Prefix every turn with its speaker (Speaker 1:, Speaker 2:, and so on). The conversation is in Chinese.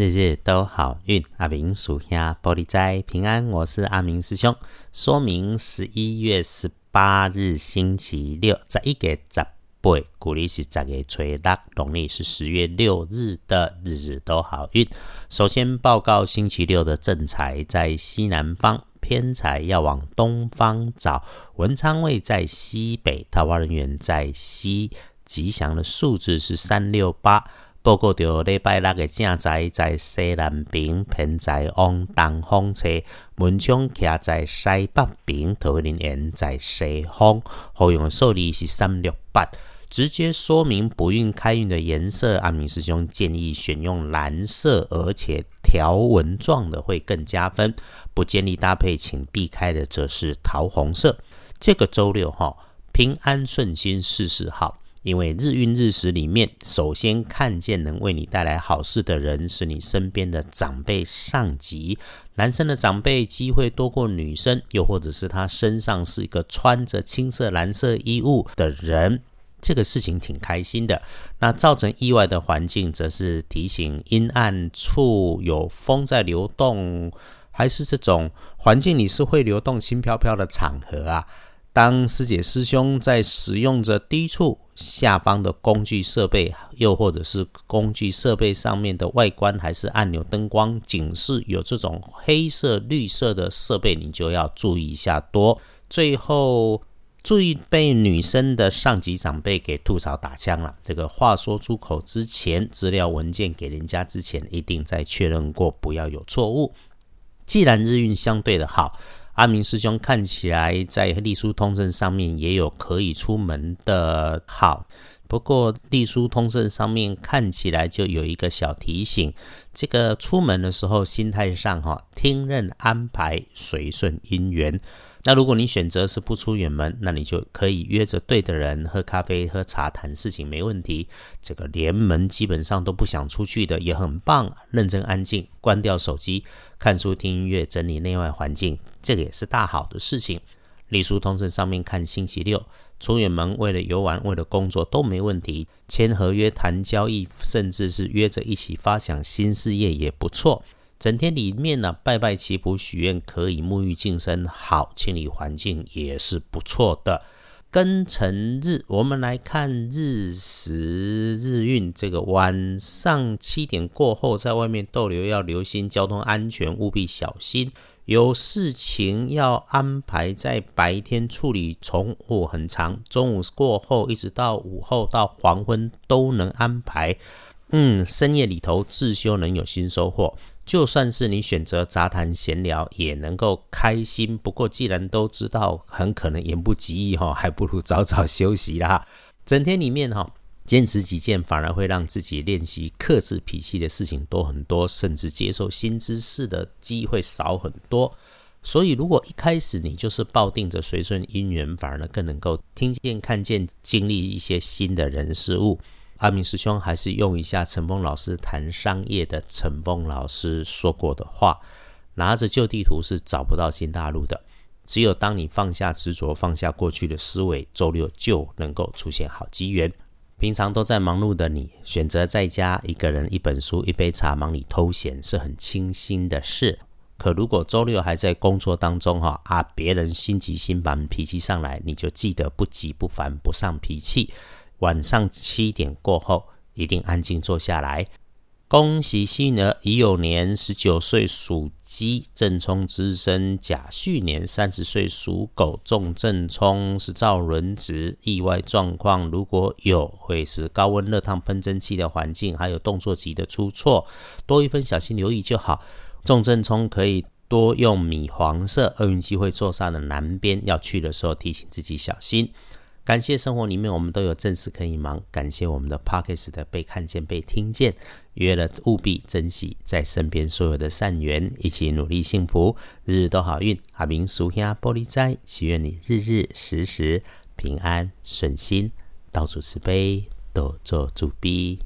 Speaker 1: 日日都好运，阿明属下玻璃斋平安。我是阿明师兄。说明十一月十八日星期六，十一月十八，古历是十月初六，农历是十月六日的日日都好运。首先报告星期六的正财在西南方，偏财要往东方找。文昌位在西北，桃花人员在西，吉祥的数字是三六八。报告着礼拜六的正财在西南边，偏财往东方车，门窗徛在西北边，桃花人缘在西方。好用的数字是三六八。直接说明不运开运的颜色，阿明师兄建议选用蓝色，而且条纹状的会更加分。不建议搭配，请避开的则是桃红色。这个周六哈，平安顺心，事事好。因为日运日时里面，首先看见能为你带来好事的人是你身边的长辈上级。男生的长辈机会多过女生，又或者是他身上是一个穿着青色、蓝色衣物的人，这个事情挺开心的。那造成意外的环境，则是提醒阴暗处有风在流动，还是这种环境里是会流动轻飘飘的场合啊。当师姐师兄在使用着低处下方的工具设备，又或者是工具设备上面的外观还是按钮、灯光、警示有这种黑色、绿色的设备，你就要注意一下多。最后注意被女生的上级长辈给吐槽打枪了。这个话说出口之前，资料文件给人家之前，一定再确认过，不要有错误。既然日运相对的好。阿明师兄看起来在隶书通证上面也有可以出门的号，不过隶书通胜上面看起来就有一个小提醒，这个出门的时候心态上哈，听任安排，随顺因缘。那如果你选择是不出远门，那你就可以约着对的人喝咖啡、喝茶谈事情，没问题。这个连门基本上都不想出去的也很棒，认真安静，关掉手机，看书、听音乐，整理内外环境，这个也是大好的事情。隶书通知上面看星期六出远门，为了游玩、为了工作都没问题。签合约、谈交易，甚至是约着一起发想新事业也不错。整天里面呢，拜拜祈福许愿，可以沐浴净身，好清理环境也是不错的。庚辰日，我们来看日时日运。这个晚上七点过后，在外面逗留要留心交通安全，务必小心。有事情要安排在白天处理，从午很长，中午过后一直到午后到黄昏都能安排。嗯，深夜里头自修能有新收获。就算是你选择杂谈闲聊，也能够开心。不过既然都知道很可能言不及义哈，还不如早早休息啦。整天里面哈，坚持己见，反而会让自己练习克制脾气的事情多很多，甚至接受新知识的机会少很多。所以如果一开始你就是抱定着随顺因缘，反而呢更能够听见、看见、经历一些新的人事物。阿明师兄还是用一下陈峰老师谈商业的陈峰老师说过的话：拿着旧地图是找不到新大陆的。只有当你放下执着，放下过去的思维，周六就能够出现好机缘。平常都在忙碌的你，选择在家一个人一本书一杯茶忙里偷闲，是很清新的事。可如果周六还在工作当中哈啊，别人心急心烦脾气上来，你就记得不急不烦不上脾气。晚上七点过后，一定安静坐下来。恭喜新儿乙酉年十九岁属鸡，正冲之身；甲戌年三十岁属狗，重正冲是造轮值。意外状况如果有，会是高温热烫喷蒸汽的环境，还有动作急的出错，多一分小心留意就好。重正冲可以多用米黄色，厄运机会坐上的南边，要去的时候提醒自己小心。感谢生活里面我们都有正事可以忙，感谢我们的 Pockets 的被看见、被听见，约了务必珍惜在身边所有的善缘，一起努力幸福，日日都好运。阿明俗兄玻璃斋，祈愿你日日时时平安顺心，到处慈悲，多做主逼。